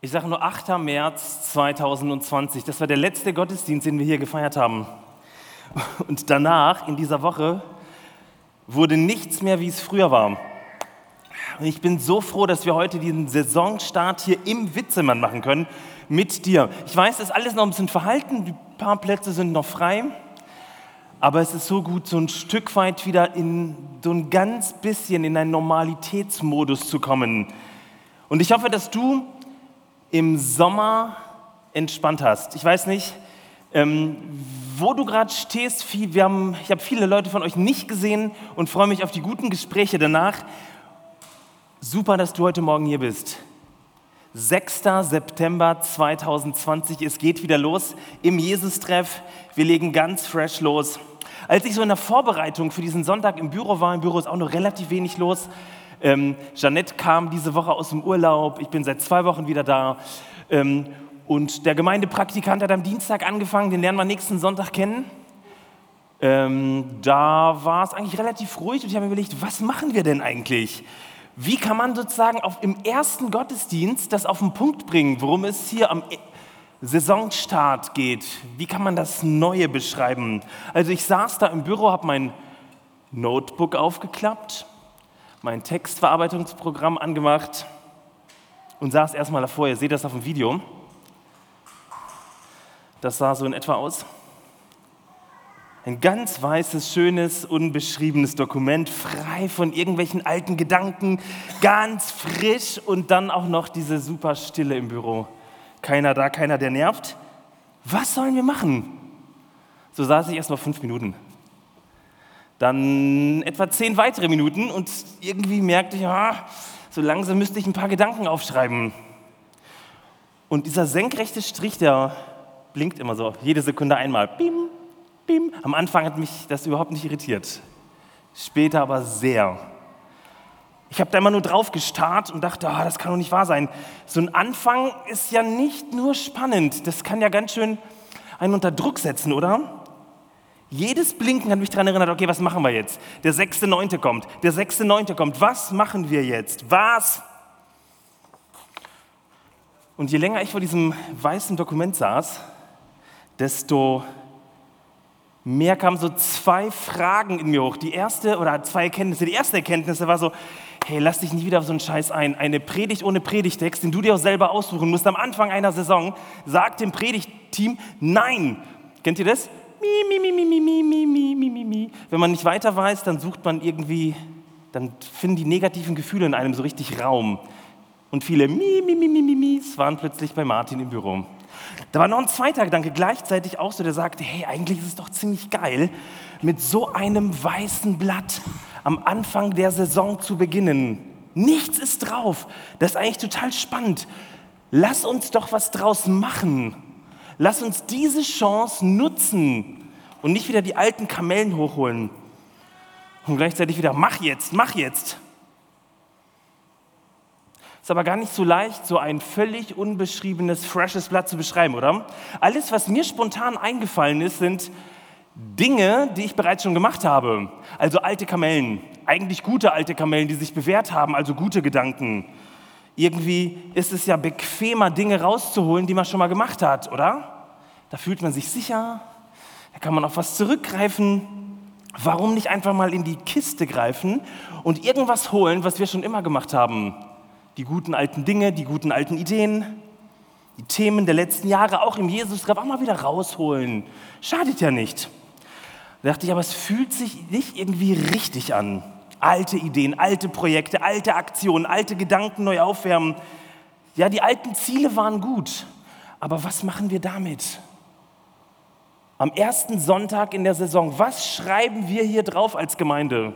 Ich sage nur 8. März 2020. Das war der letzte Gottesdienst, den wir hier gefeiert haben. Und danach, in dieser Woche, wurde nichts mehr, wie es früher war. Und ich bin so froh, dass wir heute diesen Saisonstart hier im Witzemann machen können mit dir. Ich weiß, es ist alles noch ein bisschen verhalten, ein paar Plätze sind noch frei, aber es ist so gut, so ein Stück weit wieder in so ein ganz bisschen in einen Normalitätsmodus zu kommen. Und ich hoffe, dass du im Sommer entspannt hast. Ich weiß nicht, ähm, wo du gerade stehst. Wir haben, ich habe viele Leute von euch nicht gesehen und freue mich auf die guten Gespräche danach. Super, dass du heute Morgen hier bist. 6. September 2020, es geht wieder los im Jesus-Treff. Wir legen ganz fresh los. Als ich so in der Vorbereitung für diesen Sonntag im Büro war, im Büro ist auch noch relativ wenig los, ähm, Jeanette kam diese Woche aus dem Urlaub. Ich bin seit zwei Wochen wieder da. Ähm, und der Gemeindepraktikant hat am Dienstag angefangen. Den lernen wir nächsten Sonntag kennen. Ähm, da war es eigentlich relativ ruhig und ich habe mir überlegt, was machen wir denn eigentlich? Wie kann man sozusagen auf, im ersten Gottesdienst das auf den Punkt bringen, worum es hier am e-, Saisonstart geht? Wie kann man das Neue beschreiben? Also ich saß da im Büro, habe mein Notebook aufgeklappt mein Textverarbeitungsprogramm angemacht und saß erstmal davor. Ihr seht das auf dem Video. Das sah so in etwa aus. Ein ganz weißes, schönes, unbeschriebenes Dokument, frei von irgendwelchen alten Gedanken, ganz frisch und dann auch noch diese super Stille im Büro. Keiner da, keiner, der nervt. Was sollen wir machen? So saß ich erst mal fünf Minuten. Dann etwa zehn weitere Minuten und irgendwie merkte ich, ja, so langsam müsste ich ein paar Gedanken aufschreiben. Und dieser senkrechte Strich, der blinkt immer so, jede Sekunde einmal. Bim, bim. Am Anfang hat mich das überhaupt nicht irritiert. Später aber sehr. Ich habe da immer nur drauf gestarrt und dachte, oh, das kann doch nicht wahr sein. So ein Anfang ist ja nicht nur spannend, das kann ja ganz schön einen unter Druck setzen, oder? Jedes Blinken hat mich daran erinnert, okay, was machen wir jetzt? Der 6.9. kommt, der 6.9. kommt, was machen wir jetzt? Was? Und je länger ich vor diesem weißen Dokument saß, desto mehr kamen so zwei Fragen in mir hoch. Die erste, oder zwei Erkenntnisse. Die erste Erkenntnis war so, hey, lass dich nicht wieder auf so einen Scheiß ein. Eine Predigt ohne Predigtext, den du dir auch selber aussuchen musst am Anfang einer Saison, sagt dem Predigtteam, nein. Kennt ihr das? Mi, mi, mi, mi, mi, mi, mi, mi, mi, mi. Wenn man nicht weiter weiß, dann sucht man irgendwie, dann finden die negativen Gefühle in einem so richtig Raum. Und viele mi, mi, mi, mi, mi, mi, waren plötzlich bei Martin im Büro. Da war noch ein zweiter Gedanke gleichzeitig auch so, der sagte, hey, eigentlich ist es doch ziemlich geil, mit so einem weißen Blatt am Anfang der Saison zu beginnen. Nichts ist drauf. Das ist eigentlich total spannend. Lass uns doch was draus machen. Lass uns diese Chance nutzen und nicht wieder die alten Kamellen hochholen. Und gleichzeitig wieder, mach jetzt, mach jetzt. Ist aber gar nicht so leicht, so ein völlig unbeschriebenes, freshes Blatt zu beschreiben, oder? Alles, was mir spontan eingefallen ist, sind Dinge, die ich bereits schon gemacht habe. Also alte Kamellen, eigentlich gute alte Kamellen, die sich bewährt haben, also gute Gedanken irgendwie ist es ja bequemer, Dinge rauszuholen, die man schon mal gemacht hat, oder? Da fühlt man sich sicher, da kann man auf was zurückgreifen. Warum nicht einfach mal in die Kiste greifen und irgendwas holen, was wir schon immer gemacht haben? Die guten alten Dinge, die guten alten Ideen, die Themen der letzten Jahre auch im jesus auch mal wieder rausholen. Schadet ja nicht. Da dachte ich, aber es fühlt sich nicht irgendwie richtig an. Alte Ideen, alte Projekte, alte Aktionen, alte Gedanken neu aufwärmen. Ja, die alten Ziele waren gut, aber was machen wir damit? Am ersten Sonntag in der Saison, was schreiben wir hier drauf als Gemeinde?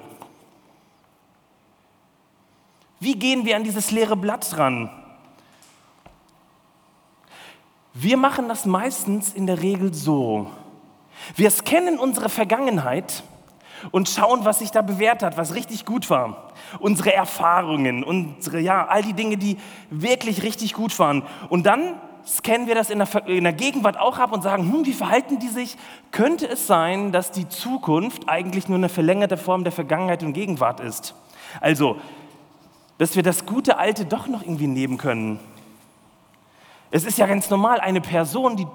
Wie gehen wir an dieses leere Blatt dran? Wir machen das meistens in der Regel so. Wir scannen unsere Vergangenheit und schauen, was sich da bewährt hat, was richtig gut war. Unsere Erfahrungen, unsere, ja, all die Dinge, die wirklich richtig gut waren. Und dann scannen wir das in der, in der Gegenwart auch ab und sagen, hm, wie verhalten die sich? Könnte es sein, dass die Zukunft eigentlich nur eine verlängerte Form der Vergangenheit und Gegenwart ist? Also, dass wir das gute Alte doch noch irgendwie nehmen können. Es ist ja ganz normal, eine Person, die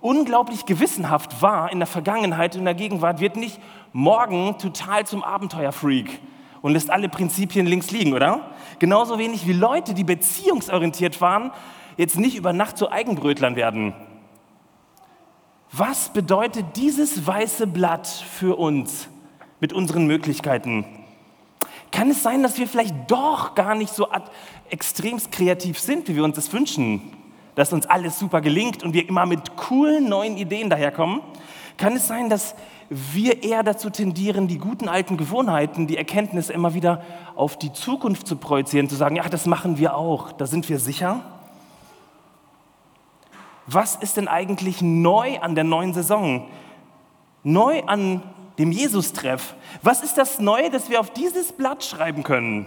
unglaublich gewissenhaft war in der Vergangenheit, in der Gegenwart, wird nicht morgen total zum Abenteuerfreak und lässt alle Prinzipien links liegen, oder? Genauso wenig wie Leute, die beziehungsorientiert waren, jetzt nicht über Nacht zu Eigenbrötlern werden. Was bedeutet dieses weiße Blatt für uns mit unseren Möglichkeiten? Kann es sein, dass wir vielleicht doch gar nicht so extremst kreativ sind, wie wir uns das wünschen? Dass uns alles super gelingt und wir immer mit coolen neuen Ideen daherkommen? Kann es sein, dass wir eher dazu tendieren, die guten alten Gewohnheiten, die Erkenntnisse immer wieder auf die Zukunft zu projizieren, zu sagen, ja, das machen wir auch, da sind wir sicher? was ist denn eigentlich neu an der neuen Saison? Neu an dem Jesus-Treff? Was ist das Neue, das wir auf dieses Blatt schreiben können?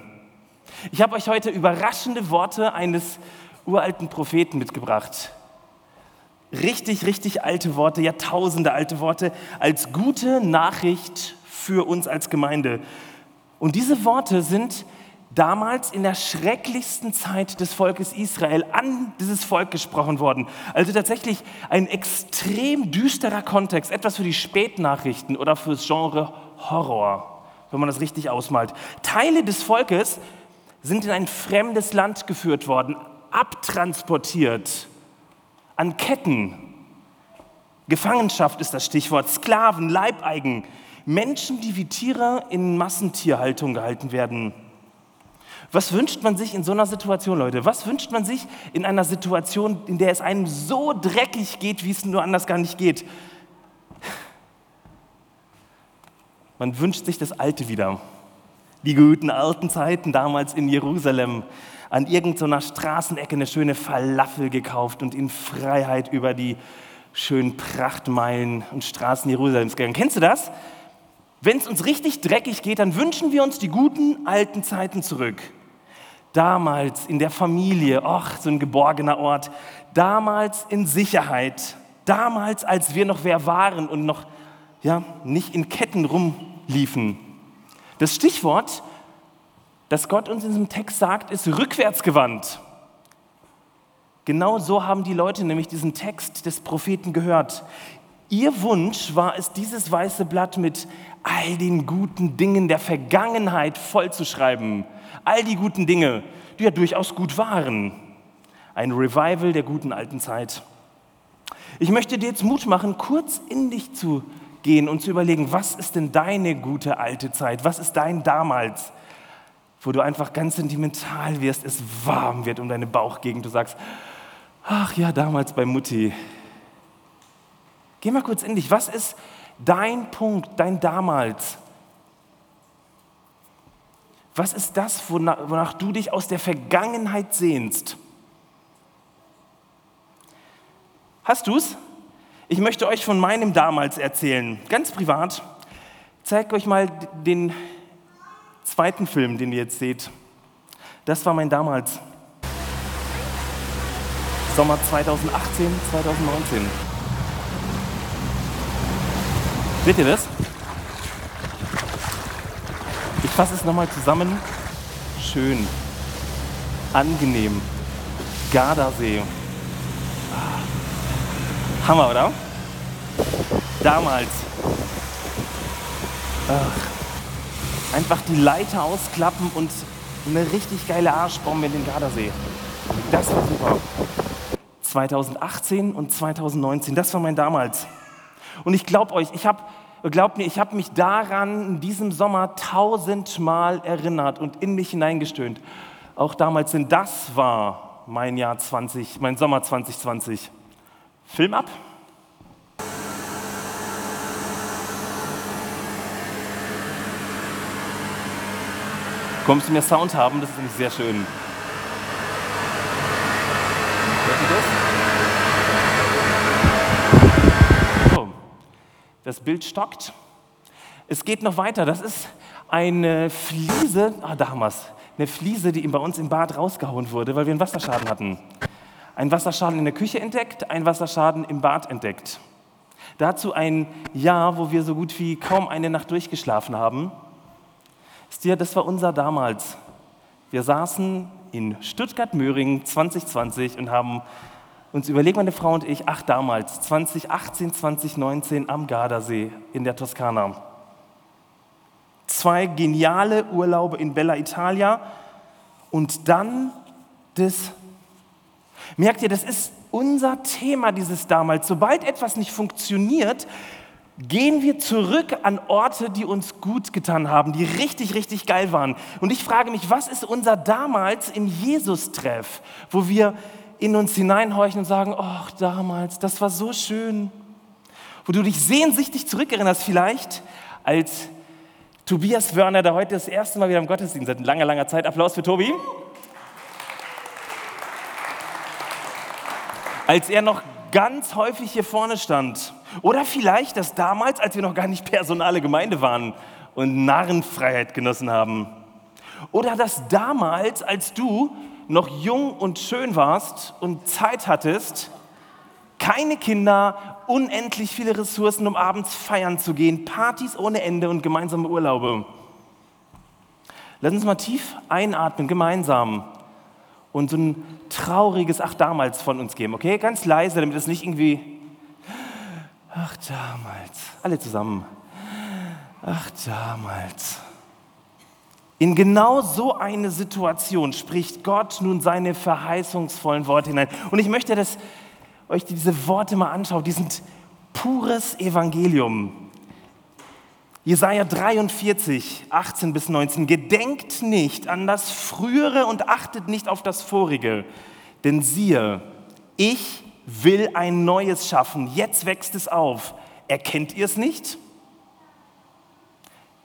Ich habe euch heute überraschende Worte eines uralten Propheten mitgebracht. Richtig, richtig alte Worte, Jahrtausende alte Worte als gute Nachricht für uns als Gemeinde. Und diese Worte sind damals in der schrecklichsten Zeit des Volkes Israel an dieses Volk gesprochen worden. Also tatsächlich ein extrem düsterer Kontext, etwas für die Spätnachrichten oder fürs Genre Horror, wenn man das richtig ausmalt. Teile des Volkes sind in ein fremdes Land geführt worden, abtransportiert, an Ketten. Gefangenschaft ist das Stichwort, Sklaven, Leibeigen, Menschen, die wie Tiere in Massentierhaltung gehalten werden. Was wünscht man sich in so einer Situation, Leute? Was wünscht man sich in einer Situation, in der es einem so dreckig geht, wie es nur anders gar nicht geht? Man wünscht sich das Alte wieder. Die guten alten Zeiten damals in Jerusalem. An irgendeiner Straßenecke eine schöne Falafel gekauft und in Freiheit über die schönen Prachtmeilen und Straßen Jerusalems gegangen. Kennst du das? Wenn es uns richtig dreckig geht, dann wünschen wir uns die guten alten Zeiten zurück damals in der Familie, ach, so ein geborgener Ort, damals in Sicherheit, damals, als wir noch wer waren und noch ja, nicht in Ketten rumliefen. Das Stichwort, das Gott uns in diesem Text sagt, ist rückwärtsgewandt. Genau so haben die Leute nämlich diesen Text des Propheten gehört. Ihr Wunsch war es, dieses weiße Blatt mit all den guten Dingen der Vergangenheit vollzuschreiben all die guten Dinge, die ja durchaus gut waren. Ein Revival der guten alten Zeit. Ich möchte dir jetzt Mut machen, kurz in dich zu gehen und zu überlegen, was ist denn deine gute alte Zeit? Was ist dein damals, wo du einfach ganz sentimental wirst, es warm wird um deine Bauchgegend, du sagst, ach ja, damals bei Mutti. Geh mal kurz in dich, was ist dein Punkt, dein damals? Was ist das, wonach, wonach du dich aus der Vergangenheit sehnst? Hast du es? Ich möchte euch von meinem damals erzählen, ganz privat. Ich zeige euch mal den zweiten Film, den ihr jetzt seht. Das war mein damals. Sommer 2018, 2019. Seht ihr das? Ich fasse es nochmal zusammen. Schön, angenehm, Gardasee. Ah. Hammer, oder? Damals. Ach. Einfach die Leiter ausklappen und eine richtig geile Arschbombe in den Gardasee. Das war super. 2018 und 2019, das war mein damals. Und ich glaube euch, ich habe glaubt mir, ich habe mich daran in diesem Sommer tausendmal erinnert und in mich hineingestöhnt. Auch damals, denn das war mein Jahr 20, mein Sommer 2020. Film ab. Kommst du mir Sound haben? Das ist nämlich sehr schön. Hört ihr das? Das Bild stockt. Es geht noch weiter. Das ist eine Fliese, ah, da haben wir es. Eine Fliese, die bei uns im Bad rausgehauen wurde, weil wir einen Wasserschaden hatten. Ein Wasserschaden in der Küche entdeckt, ein Wasserschaden im Bad entdeckt. Dazu ein Jahr, wo wir so gut wie kaum eine Nacht durchgeschlafen haben. Das war unser damals. Wir saßen in Stuttgart-Möhringen 2020 und haben uns überlegen meine Frau und ich, ach damals, 2018, 2019 am Gardasee in der Toskana. Zwei geniale Urlaube in Bella Italia und dann das. Merkt ihr, das ist unser Thema dieses damals. Sobald etwas nicht funktioniert, gehen wir zurück an Orte, die uns gut getan haben, die richtig, richtig geil waren. Und ich frage mich, was ist unser damals im Jesus-Treff, wo wir in uns hineinhorchen und sagen, ach damals, das war so schön. Wo du dich sehnsüchtig zurückerinnerst vielleicht, als Tobias Wörner, der heute das erste Mal wieder im Gottesdienst seit langer, langer Zeit. Applaus für Tobi. Als er noch ganz häufig hier vorne stand. Oder vielleicht das damals, als wir noch gar nicht personale Gemeinde waren und Narrenfreiheit genossen haben. Oder das damals, als du noch jung und schön warst und Zeit hattest, keine Kinder, unendlich viele Ressourcen, um abends feiern zu gehen, Partys ohne Ende und gemeinsame Urlaube. Lass uns mal tief einatmen, gemeinsam und so ein trauriges Ach damals von uns geben, okay? Ganz leise, damit es nicht irgendwie Ach damals, alle zusammen. Ach damals. In genau so eine Situation spricht Gott nun seine verheißungsvollen Worte hinein. Und ich möchte, dass euch diese Worte mal anschaut. Die sind pures Evangelium. Jesaja 43, 18 bis 19. Gedenkt nicht an das Frühere und achtet nicht auf das Vorige. Denn siehe, ich will ein Neues schaffen. Jetzt wächst es auf. Erkennt ihr es nicht?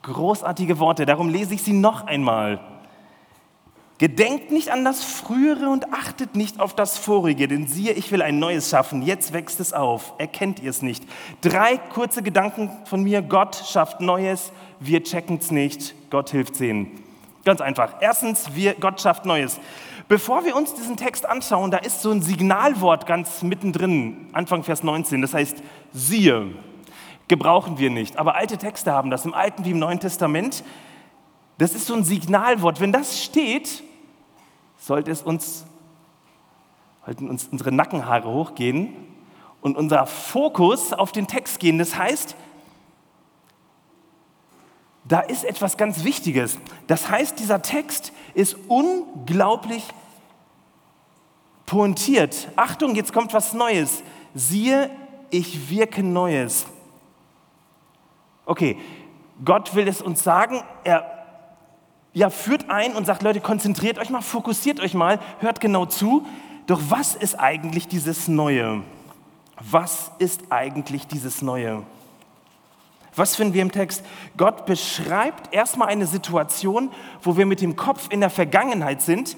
Großartige Worte, darum lese ich sie noch einmal. Gedenkt nicht an das Frühere und achtet nicht auf das Vorige, denn siehe, ich will ein Neues schaffen, jetzt wächst es auf. Erkennt ihr es nicht? Drei kurze Gedanken von mir. Gott schafft Neues, wir checken es nicht, Gott hilft sehen. Ganz einfach. Erstens, wir, Gott schafft Neues. Bevor wir uns diesen Text anschauen, da ist so ein Signalwort ganz mittendrin, Anfang Vers 19, das heißt, siehe, gebrauchen wir nicht. Aber alte Texte haben das, im Alten wie im Neuen Testament. Das ist so ein Signalwort. Wenn das steht, sollte es uns, sollten uns unsere Nackenhaare hochgehen und unser Fokus auf den Text gehen. Das heißt, da ist etwas ganz Wichtiges. Das heißt, dieser Text ist unglaublich pointiert. Achtung, jetzt kommt was Neues. Siehe, ich wirke Neues. Okay, Gott will es uns sagen. Er ja, führt ein und sagt, Leute, konzentriert euch mal, fokussiert euch mal, hört genau zu. Doch was ist eigentlich dieses Neue? Was ist eigentlich dieses Neue? Was finden wir im Text? Gott beschreibt erstmal eine Situation, wo wir mit dem Kopf in der Vergangenheit sind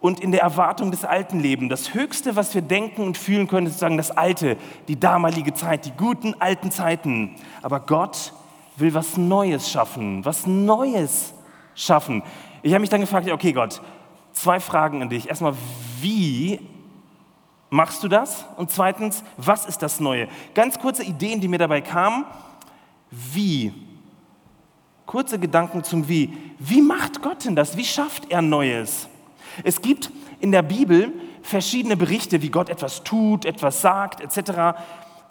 und in der Erwartung des alten Lebens. Das Höchste, was wir denken und fühlen können, ist sozusagen das Alte, die damalige Zeit, die guten alten Zeiten. Aber Gott will was Neues schaffen, was Neues schaffen. Ich habe mich dann gefragt, okay Gott, zwei Fragen an dich. Erstmal, wie machst du das? Und zweitens, was ist das Neue? Ganz kurze Ideen, die mir dabei kamen. Wie? Kurze Gedanken zum Wie. Wie macht Gott denn das? Wie schafft er Neues? Es gibt in der Bibel verschiedene Berichte, wie Gott etwas tut, etwas sagt, etc.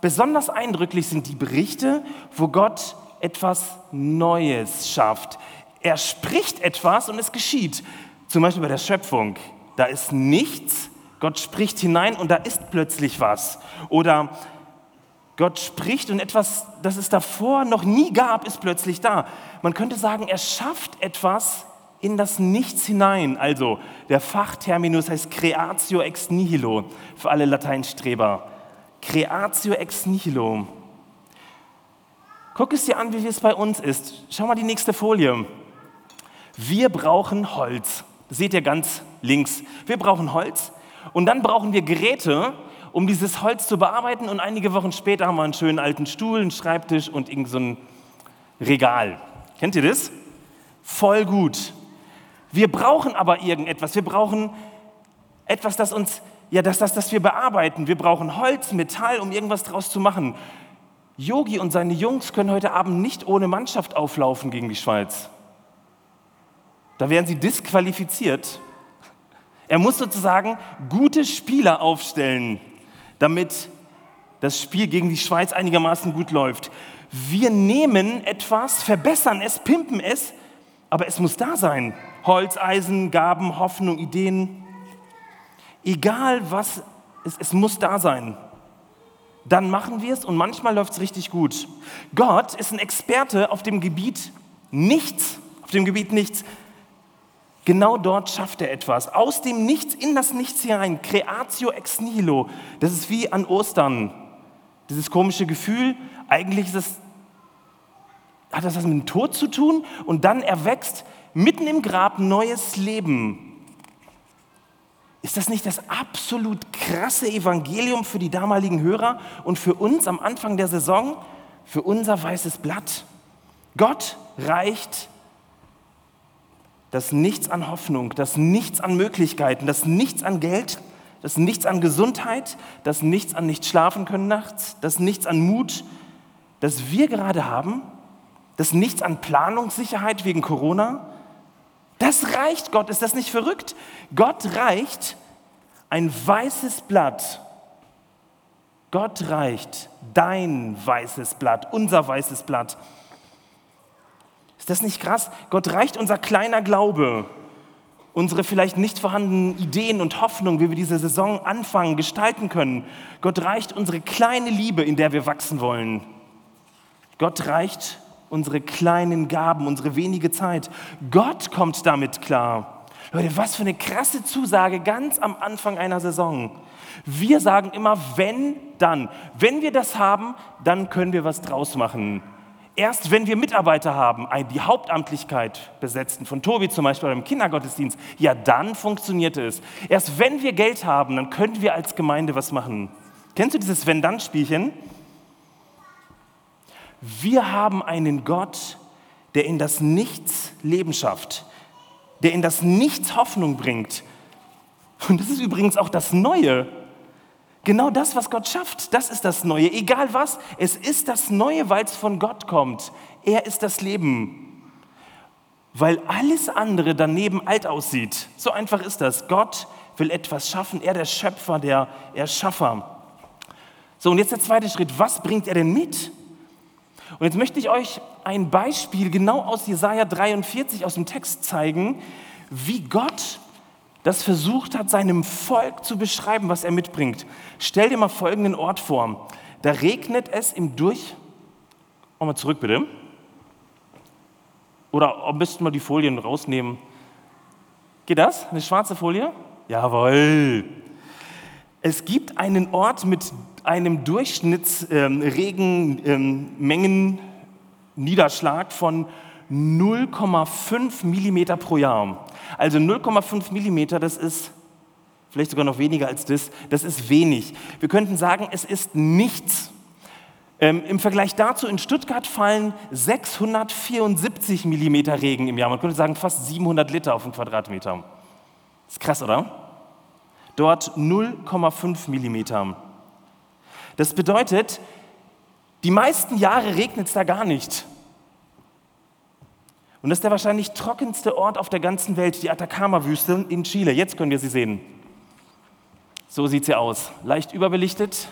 Besonders eindrücklich sind die Berichte, wo Gott etwas Neues schafft. Er spricht etwas und es geschieht. Zum Beispiel bei der Schöpfung. Da ist nichts, Gott spricht hinein und da ist plötzlich was. Oder Gott spricht und etwas, das es davor noch nie gab, ist plötzlich da. Man könnte sagen, er schafft etwas in das Nichts hinein. Also der Fachterminus heißt Creatio ex nihilo für alle Lateinstreber. Creatio ex nihilo. Guck es dir an, wie es bei uns ist. Schau mal die nächste Folie. Wir brauchen Holz. Das seht ihr ganz links. Wir brauchen Holz und dann brauchen wir Geräte, um dieses Holz zu bearbeiten. Und einige Wochen später haben wir einen schönen alten Stuhl, einen Schreibtisch und irgend so ein Regal. Kennt ihr das? Voll gut. Wir brauchen aber irgendetwas. Wir brauchen etwas, das uns, ja, das, das, das wir bearbeiten. Wir brauchen Holz, Metall, um irgendwas draus zu machen. Yogi und seine Jungs können heute Abend nicht ohne Mannschaft auflaufen gegen die Schweiz. Da wären sie disqualifiziert. Er muss sozusagen gute Spieler aufstellen damit das Spiel gegen die Schweiz einigermaßen gut läuft. Wir nehmen etwas, verbessern es, pimpen es, aber es muss da sein. Holz, Eisen, Gaben, Hoffnung, Ideen. Egal was, es, es muss da sein. Dann machen wir es und manchmal läuft es richtig gut. Gott ist ein Experte auf dem Gebiet nichts, auf dem Gebiet nichts. Genau dort schafft er etwas. Aus dem Nichts in das Nichts hinein. Creatio ex nihilo. Das ist wie an Ostern. Dieses komische Gefühl, eigentlich ist es, hat das was mit dem Tod zu tun und dann erwächst mitten im Grab neues Leben. Ist das nicht das absolut krasse Evangelium für die damaligen Hörer und für uns am Anfang der Saison, für unser weißes Blatt? Gott reicht das Nichts an Hoffnung, das Nichts an Möglichkeiten, das Nichts an Geld, das Nichts an Gesundheit, das Nichts an nicht schlafen können nachts, das Nichts an Mut, das wir gerade haben, das Nichts an Planungssicherheit wegen Corona. Das reicht Gott, ist das nicht verrückt? Gott reicht ein weißes Blatt. Gott reicht dein weißes Blatt, unser weißes Blatt ist das nicht krass? Gott reicht unser kleiner Glaube, unsere vielleicht nicht vorhandenen Ideen und Hoffnungen, wie wir diese Saison anfangen, gestalten können. Gott reicht unsere kleine Liebe, in der wir wachsen wollen. Gott reicht unsere kleinen Gaben, unsere wenige Zeit. Gott kommt damit klar. Leute, was für eine krasse Zusage ganz am Anfang einer Saison. Wir sagen immer, wenn, dann. Wenn wir das haben, dann können wir was draus machen. Erst wenn wir Mitarbeiter haben, die Hauptamtlichkeit besetzen, von Tobi zum Beispiel im Kindergottesdienst, ja, dann funktioniert es. Erst wenn wir Geld haben, dann können wir als Gemeinde was machen. Kennst du dieses Wenn-Dann-Spielchen? Wir haben einen Gott, der in das Nichts Leben schafft, der in das Nichts Hoffnung bringt. Und das ist übrigens auch das Neue. Genau das, was Gott schafft, das ist das Neue. Egal was, es ist das Neue, weil es von Gott kommt. Er ist das Leben. Weil alles andere daneben alt aussieht. So einfach ist das. Gott will etwas schaffen. Er der Schöpfer, der Erschaffer. So, und jetzt der zweite Schritt. Was bringt er denn mit? Und jetzt möchte ich euch ein Beispiel genau aus Jesaja 43 aus dem Text zeigen, wie Gott das versucht hat, seinem Volk zu beschreiben, was er mitbringt. Stell dir mal folgenden Ort vor. Da regnet es im Durch... Oh, mal zurück bitte. Oder am besten mal die Folien rausnehmen. Geht das? Eine schwarze Folie? Jawohl. Es gibt einen Ort mit einem Durchschnittsregenmengen Niederschlag von 0,5 Millimeter pro Jahr. Also 0,5 Millimeter, das ist vielleicht sogar noch weniger als das, das ist wenig. Wir könnten sagen, es ist nichts. Ähm, Im Vergleich dazu in Stuttgart fallen 674 Millimeter Regen im Jahr. Man könnte sagen fast 700 Liter auf einen Quadratmeter. Das ist krass, oder? Dort 0,5 Millimeter. Das bedeutet, die meisten Jahre regnet es da gar nicht. Und das ist der wahrscheinlich trockenste Ort auf der ganzen Welt, die Atacama-Wüste in Chile. Jetzt können wir sie sehen. So sieht sie aus. Leicht überbelichtet,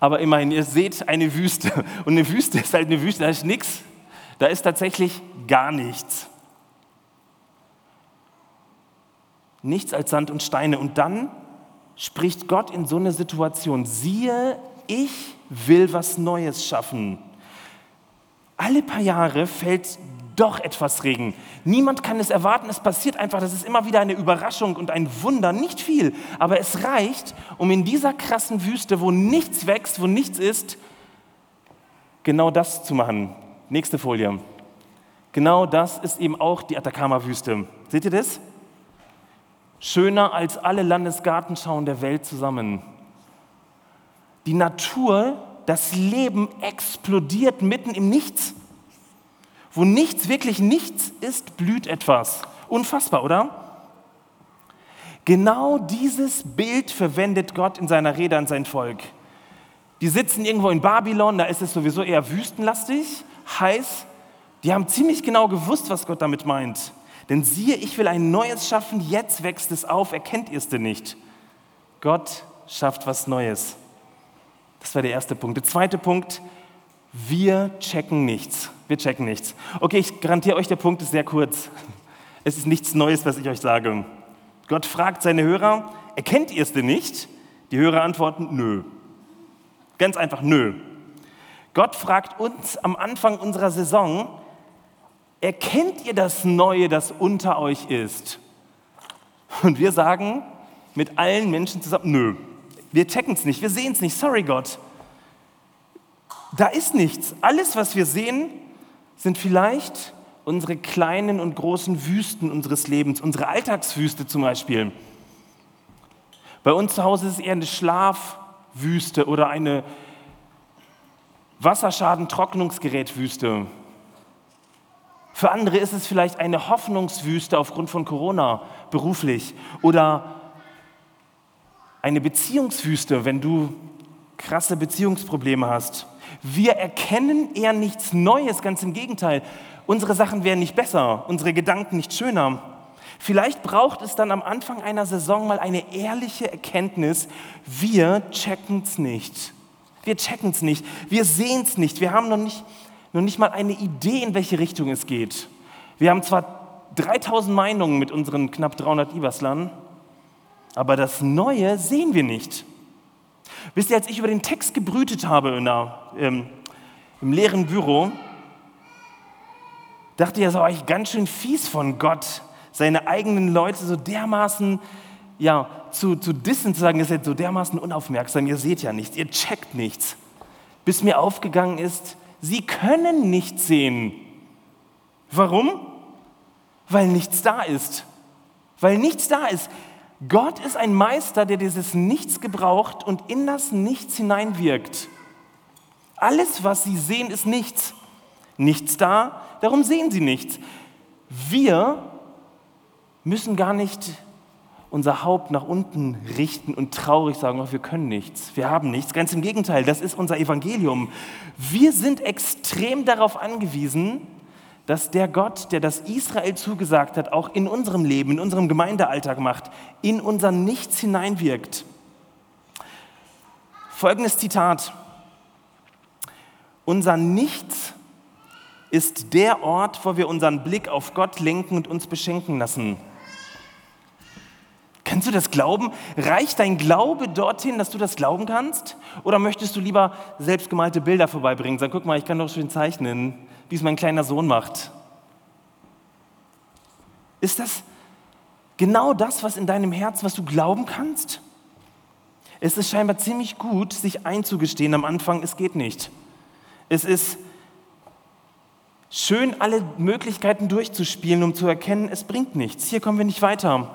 aber immerhin, ihr seht eine Wüste. Und eine Wüste ist halt eine Wüste, da ist nichts. Da ist tatsächlich gar nichts. Nichts als Sand und Steine. Und dann spricht Gott in so eine Situation, siehe, ich will was Neues schaffen. Alle paar Jahre fällt doch etwas Regen. Niemand kann es erwarten, es passiert einfach, das ist immer wieder eine Überraschung und ein Wunder, nicht viel, aber es reicht, um in dieser krassen Wüste, wo nichts wächst, wo nichts ist, genau das zu machen. Nächste Folie. Genau das ist eben auch die Atacama-Wüste. Seht ihr das? Schöner als alle Landesgartenschauen der Welt zusammen. Die Natur, das Leben explodiert mitten im Nichts. Wo nichts, wirklich nichts ist, blüht etwas. Unfassbar, oder? Genau dieses Bild verwendet Gott in seiner Rede an sein Volk. Die sitzen irgendwo in Babylon, da ist es sowieso eher wüstenlastig, heiß. Die haben ziemlich genau gewusst, was Gott damit meint. Denn siehe, ich will ein neues schaffen, jetzt wächst es auf, erkennt ihr es denn nicht? Gott schafft was Neues. Das war der erste Punkt. Der zweite Punkt, wir checken nichts. Wir checken nichts. Okay, ich garantiere euch, der Punkt ist sehr kurz. Es ist nichts Neues, was ich euch sage. Gott fragt seine Hörer, erkennt ihr es denn nicht? Die Hörer antworten, nö. Ganz einfach, nö. Gott fragt uns am Anfang unserer Saison, erkennt ihr das Neue, das unter euch ist? Und wir sagen mit allen Menschen zusammen, nö, wir checken es nicht, wir sehen es nicht, sorry Gott. Da ist nichts. Alles, was wir sehen, sind vielleicht unsere kleinen und großen Wüsten unseres Lebens, unsere Alltagswüste zum Beispiel. Bei uns zu Hause ist es eher eine Schlafwüste oder eine Wasserschaden-Trocknungsgerätwüste. Für andere ist es vielleicht eine Hoffnungswüste aufgrund von Corona beruflich oder eine Beziehungswüste, wenn du krasse Beziehungsprobleme hast. Wir erkennen eher nichts Neues, ganz im Gegenteil. Unsere Sachen werden nicht besser, unsere Gedanken nicht schöner. Vielleicht braucht es dann am Anfang einer Saison mal eine ehrliche Erkenntnis, wir checken es nicht. Wir checken es nicht, wir sehen es nicht, wir haben noch nicht, noch nicht mal eine Idee, in welche Richtung es geht. Wir haben zwar 3000 Meinungen mit unseren knapp 300 Iberslern, aber das Neue sehen wir nicht. Wisst ihr, als ich über den Text gebrütet habe der, ähm, im leeren Büro, dachte ich, das war eigentlich ganz schön fies von Gott, seine eigenen Leute so dermaßen ja, zu, zu dissen, zu sagen, ihr seid so dermaßen unaufmerksam, ihr seht ja nichts, ihr checkt nichts. Bis mir aufgegangen ist, sie können nichts sehen. Warum? Weil nichts da ist. Weil nichts da ist. Gott ist ein Meister, der dieses Nichts gebraucht und in das Nichts hineinwirkt. Alles, was sie sehen, ist nichts. Nichts da, darum sehen sie nichts. Wir müssen gar nicht unser Haupt nach unten richten und traurig sagen, oh, wir können nichts, wir haben nichts. Ganz im Gegenteil, das ist unser Evangelium. Wir sind extrem darauf angewiesen, dass der Gott, der das Israel zugesagt hat, auch in unserem Leben, in unserem Gemeindealltag macht, in unser Nichts hineinwirkt. Folgendes Zitat. Unser Nichts ist der Ort, wo wir unseren Blick auf Gott lenken und uns beschenken lassen. Kannst du das glauben? Reicht dein Glaube dorthin, dass du das glauben kannst? Oder möchtest du lieber selbstgemalte Bilder vorbeibringen? Sag, guck mal, ich kann doch schön zeichnen, wie es mein kleiner Sohn macht. Ist das genau das, was in deinem Herz, was du glauben kannst? Es ist scheinbar ziemlich gut, sich einzugestehen am Anfang, es geht nicht. Es ist schön, alle Möglichkeiten durchzuspielen, um zu erkennen, es bringt nichts. Hier kommen wir nicht weiter.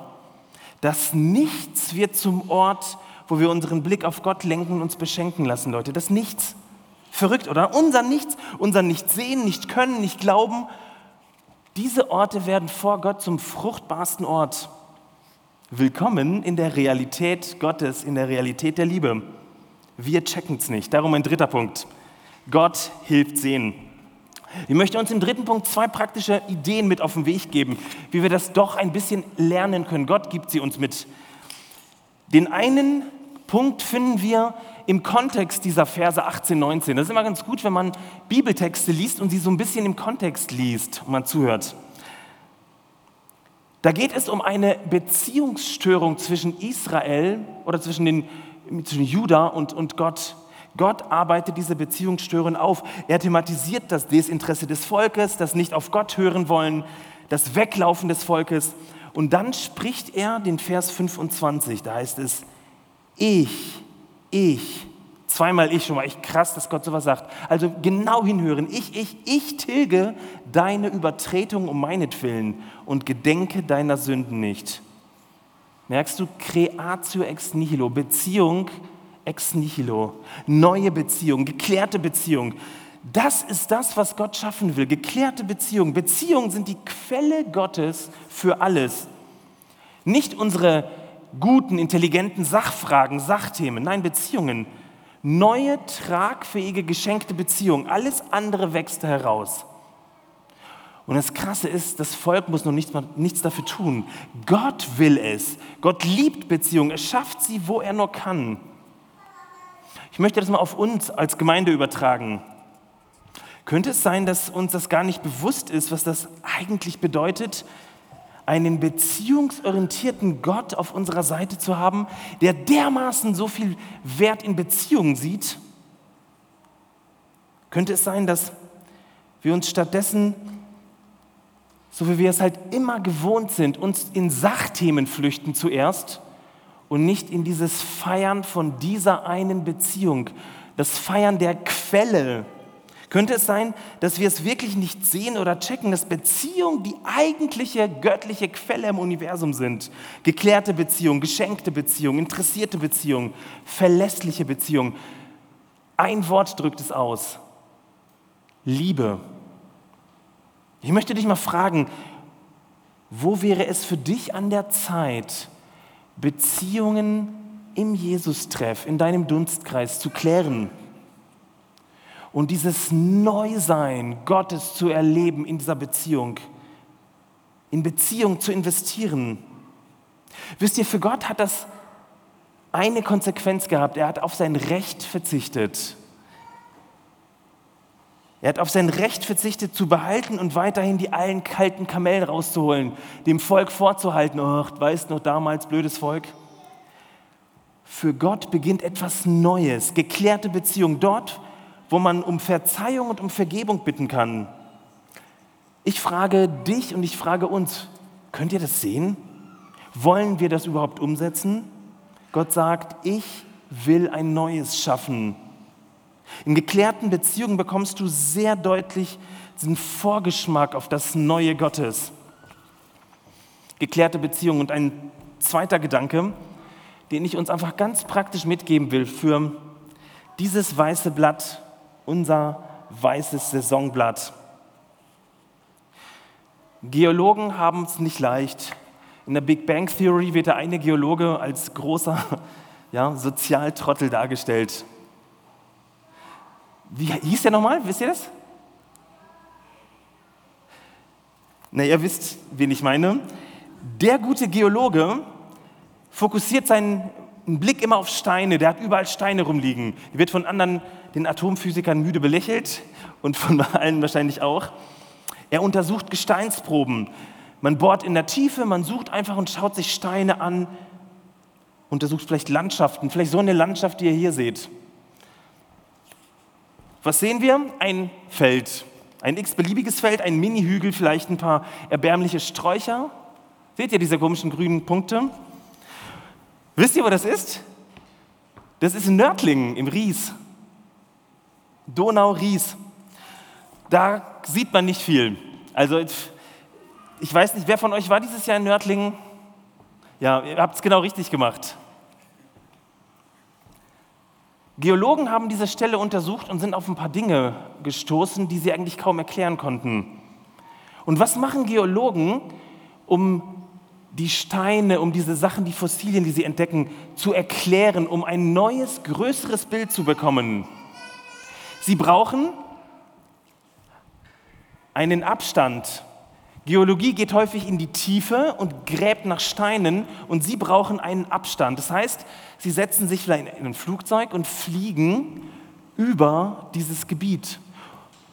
Das Nichts wird zum Ort, wo wir unseren Blick auf Gott lenken und uns beschenken lassen, Leute. Das Nichts. Verrückt, oder? Unser Nichts, unser Nicht-Sehen, Nicht-Können, Nicht-Glauben. Diese Orte werden vor Gott zum fruchtbarsten Ort. Willkommen in der Realität Gottes, in der Realität der Liebe. Wir checken es nicht. Darum ein dritter Punkt. Gott hilft sehen. Ich möchte uns im dritten Punkt zwei praktische Ideen mit auf den Weg geben, wie wir das doch ein bisschen lernen können. Gott gibt sie uns mit. Den einen Punkt finden wir im Kontext dieser Verse 18, 19. Das ist immer ganz gut, wenn man Bibeltexte liest und sie so ein bisschen im Kontext liest und man zuhört. Da geht es um eine Beziehungsstörung zwischen Israel oder zwischen, den, zwischen Juda und, und Gott. Gott arbeitet diese Beziehungsstörung auf. Er thematisiert das Desinteresse des Volkes, das nicht auf Gott hören wollen, das Weglaufen des Volkes. Und dann spricht er den Vers 25, da heißt es, ich, ich, zweimal ich schon mal, echt krass, dass Gott sowas sagt. Also genau hinhören, ich, ich, ich tilge deine Übertretung um meinetwillen und gedenke deiner Sünden nicht. Merkst du, creatio ex nihilo, Beziehung ex nihilo. Neue Beziehung, geklärte Beziehung. Das ist das, was Gott schaffen will. Geklärte Beziehungen. Beziehungen sind die Quelle Gottes für alles. Nicht unsere guten, intelligenten Sachfragen, Sachthemen. Nein, Beziehungen. Neue, tragfähige, geschenkte Beziehungen. Alles andere wächst heraus. Und das Krasse ist, das Volk muss noch nichts, nichts dafür tun. Gott will es. Gott liebt Beziehungen. Er schafft sie, wo er nur kann. Ich möchte das mal auf uns als Gemeinde übertragen. Könnte es sein, dass uns das gar nicht bewusst ist, was das eigentlich bedeutet, einen beziehungsorientierten Gott auf unserer Seite zu haben, der dermaßen so viel Wert in Beziehungen sieht? Könnte es sein, dass wir uns stattdessen, so wie wir es halt immer gewohnt sind, uns in Sachthemen flüchten zuerst und nicht in dieses Feiern von dieser einen Beziehung, das Feiern der Quelle. Könnte es sein, dass wir es wirklich nicht sehen oder checken, dass Beziehungen die eigentliche göttliche Quelle im Universum sind? Geklärte Beziehungen, geschenkte Beziehungen, interessierte Beziehungen, verlässliche Beziehungen. Ein Wort drückt es aus. Liebe. Ich möchte dich mal fragen, wo wäre es für dich an der Zeit, Beziehungen im Jesus-Treff, in deinem Dunstkreis zu klären und dieses Neusein Gottes zu erleben in dieser Beziehung, in Beziehung zu investieren. Wisst ihr, für Gott hat das eine Konsequenz gehabt. Er hat auf sein Recht verzichtet. Er hat auf sein Recht verzichtet, zu behalten und weiterhin die allen kalten Kamellen rauszuholen, dem Volk vorzuhalten. Ach, weißt noch damals, blödes Volk. Für Gott beginnt etwas Neues, geklärte Beziehung dort, wo man um Verzeihung und um Vergebung bitten kann. Ich frage dich und ich frage uns, könnt ihr das sehen? Wollen wir das überhaupt umsetzen? Gott sagt, ich will ein Neues schaffen. In geklärten Beziehungen bekommst du sehr deutlich diesen Vorgeschmack auf das Neue Gottes. Geklärte Beziehungen. Und ein zweiter Gedanke, den ich uns einfach ganz praktisch mitgeben will für dieses weiße Blatt, unser weißes Saisonblatt. Geologen haben es nicht leicht. In der Big Bang Theory wird der eine Geologe als großer ja, Sozialtrottel dargestellt. Wie hieß der nochmal? Wisst ihr das? Na, ihr wisst, wen ich meine. Der gute Geologe fokussiert seinen Blick immer auf Steine. Der hat überall Steine rumliegen. Er wird von anderen, den Atomphysikern, müde belächelt und von allen wahrscheinlich auch. Er untersucht Gesteinsproben. Man bohrt in der Tiefe, man sucht einfach und schaut sich Steine an, untersucht vielleicht Landschaften, vielleicht so eine Landschaft, die ihr hier seht. Was sehen wir? Ein Feld. Ein x-beliebiges Feld, ein Mini-Hügel, vielleicht ein paar erbärmliche Sträucher. Seht ihr diese komischen grünen Punkte? Wisst ihr, wo das ist? Das ist in Nördlingen im Ries. Donau-Ries. Da sieht man nicht viel. Also ich weiß nicht, wer von euch war dieses Jahr in Nördlingen? Ja, ihr habt es genau richtig gemacht. Geologen haben diese Stelle untersucht und sind auf ein paar Dinge gestoßen, die sie eigentlich kaum erklären konnten. Und was machen Geologen, um die Steine, um diese Sachen, die Fossilien, die sie entdecken, zu erklären, um ein neues, größeres Bild zu bekommen? Sie brauchen einen Abstand Geologie geht häufig in die Tiefe und gräbt nach Steinen und sie brauchen einen Abstand. Das heißt, sie setzen sich vielleicht in ein Flugzeug und fliegen über dieses Gebiet.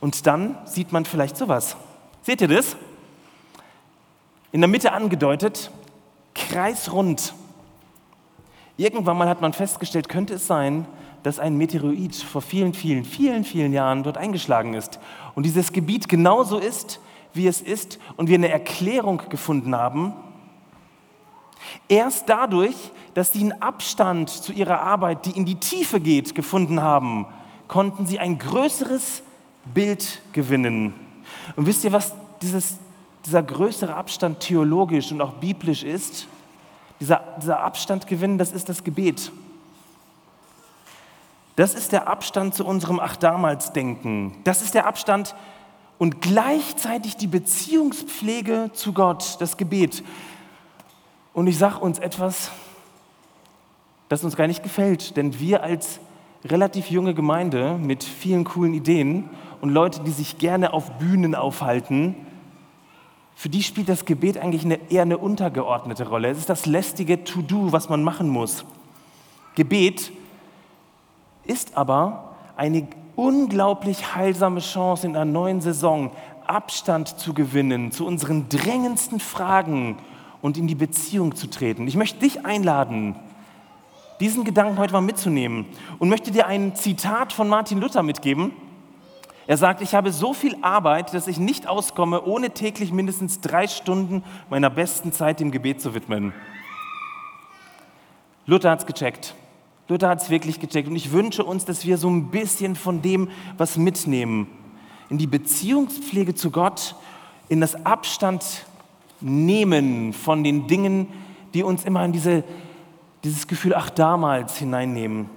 Und dann sieht man vielleicht sowas. Seht ihr das? In der Mitte angedeutet, kreisrund. Irgendwann mal hat man festgestellt, könnte es sein, dass ein Meteoroid vor vielen, vielen, vielen, vielen Jahren dort eingeschlagen ist. Und dieses Gebiet genauso ist, wie es ist und wir eine Erklärung gefunden haben, erst dadurch, dass sie einen Abstand zu ihrer Arbeit, die in die Tiefe geht, gefunden haben, konnten sie ein größeres Bild gewinnen. Und wisst ihr, was dieses, dieser größere Abstand theologisch und auch biblisch ist? Dieser, dieser Abstand gewinnen, das ist das Gebet. Das ist der Abstand zu unserem Ach damals Denken. Das ist der Abstand und gleichzeitig die Beziehungspflege zu Gott, das Gebet. Und ich sage uns etwas, das uns gar nicht gefällt, denn wir als relativ junge Gemeinde mit vielen coolen Ideen und Leute, die sich gerne auf Bühnen aufhalten, für die spielt das Gebet eigentlich eine, eher eine untergeordnete Rolle. Es ist das lästige To-Do, was man machen muss. Gebet ist aber eine unglaublich heilsame Chance in einer neuen Saison, Abstand zu gewinnen zu unseren drängendsten Fragen und in die Beziehung zu treten. Ich möchte dich einladen, diesen Gedanken heute mal mitzunehmen und möchte dir ein Zitat von Martin Luther mitgeben. Er sagt, ich habe so viel Arbeit, dass ich nicht auskomme, ohne täglich mindestens drei Stunden meiner besten Zeit dem Gebet zu widmen. Luther hat es gecheckt. Luther hat es wirklich gecheckt. Und ich wünsche uns, dass wir so ein bisschen von dem was mitnehmen. In die Beziehungspflege zu Gott, in das Abstand nehmen von den Dingen, die uns immer in diese, dieses Gefühl, ach damals hineinnehmen.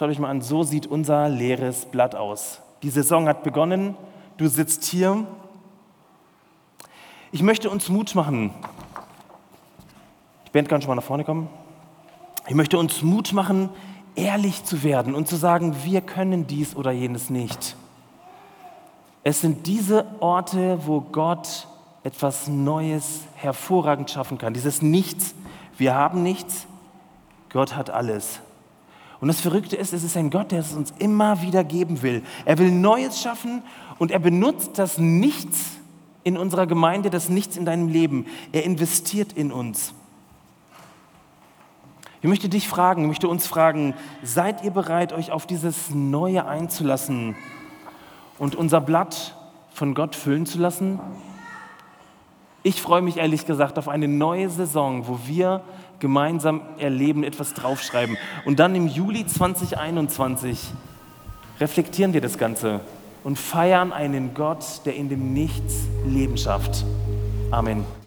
Schaut euch mal an, so sieht unser leeres Blatt aus. Die Saison hat begonnen, du sitzt hier. Ich möchte uns Mut machen. Die Band kann schon mal nach vorne kommen. Ich möchte uns Mut machen, ehrlich zu werden und zu sagen, wir können dies oder jenes nicht. Es sind diese Orte, wo Gott etwas Neues hervorragend schaffen kann. Dieses Nichts, wir haben nichts, Gott hat alles. Und das Verrückte ist, es ist ein Gott, der es uns immer wieder geben will. Er will Neues schaffen und er benutzt das Nichts in unserer Gemeinde, das Nichts in deinem Leben. Er investiert in uns. Ich möchte dich fragen, ich möchte uns fragen, seid ihr bereit, euch auf dieses Neue einzulassen und unser Blatt von Gott füllen zu lassen? Ich freue mich ehrlich gesagt auf eine neue Saison, wo wir gemeinsam erleben, etwas draufschreiben. Und dann im Juli 2021 reflektieren wir das Ganze und feiern einen Gott, der in dem Nichts Leben schafft. Amen.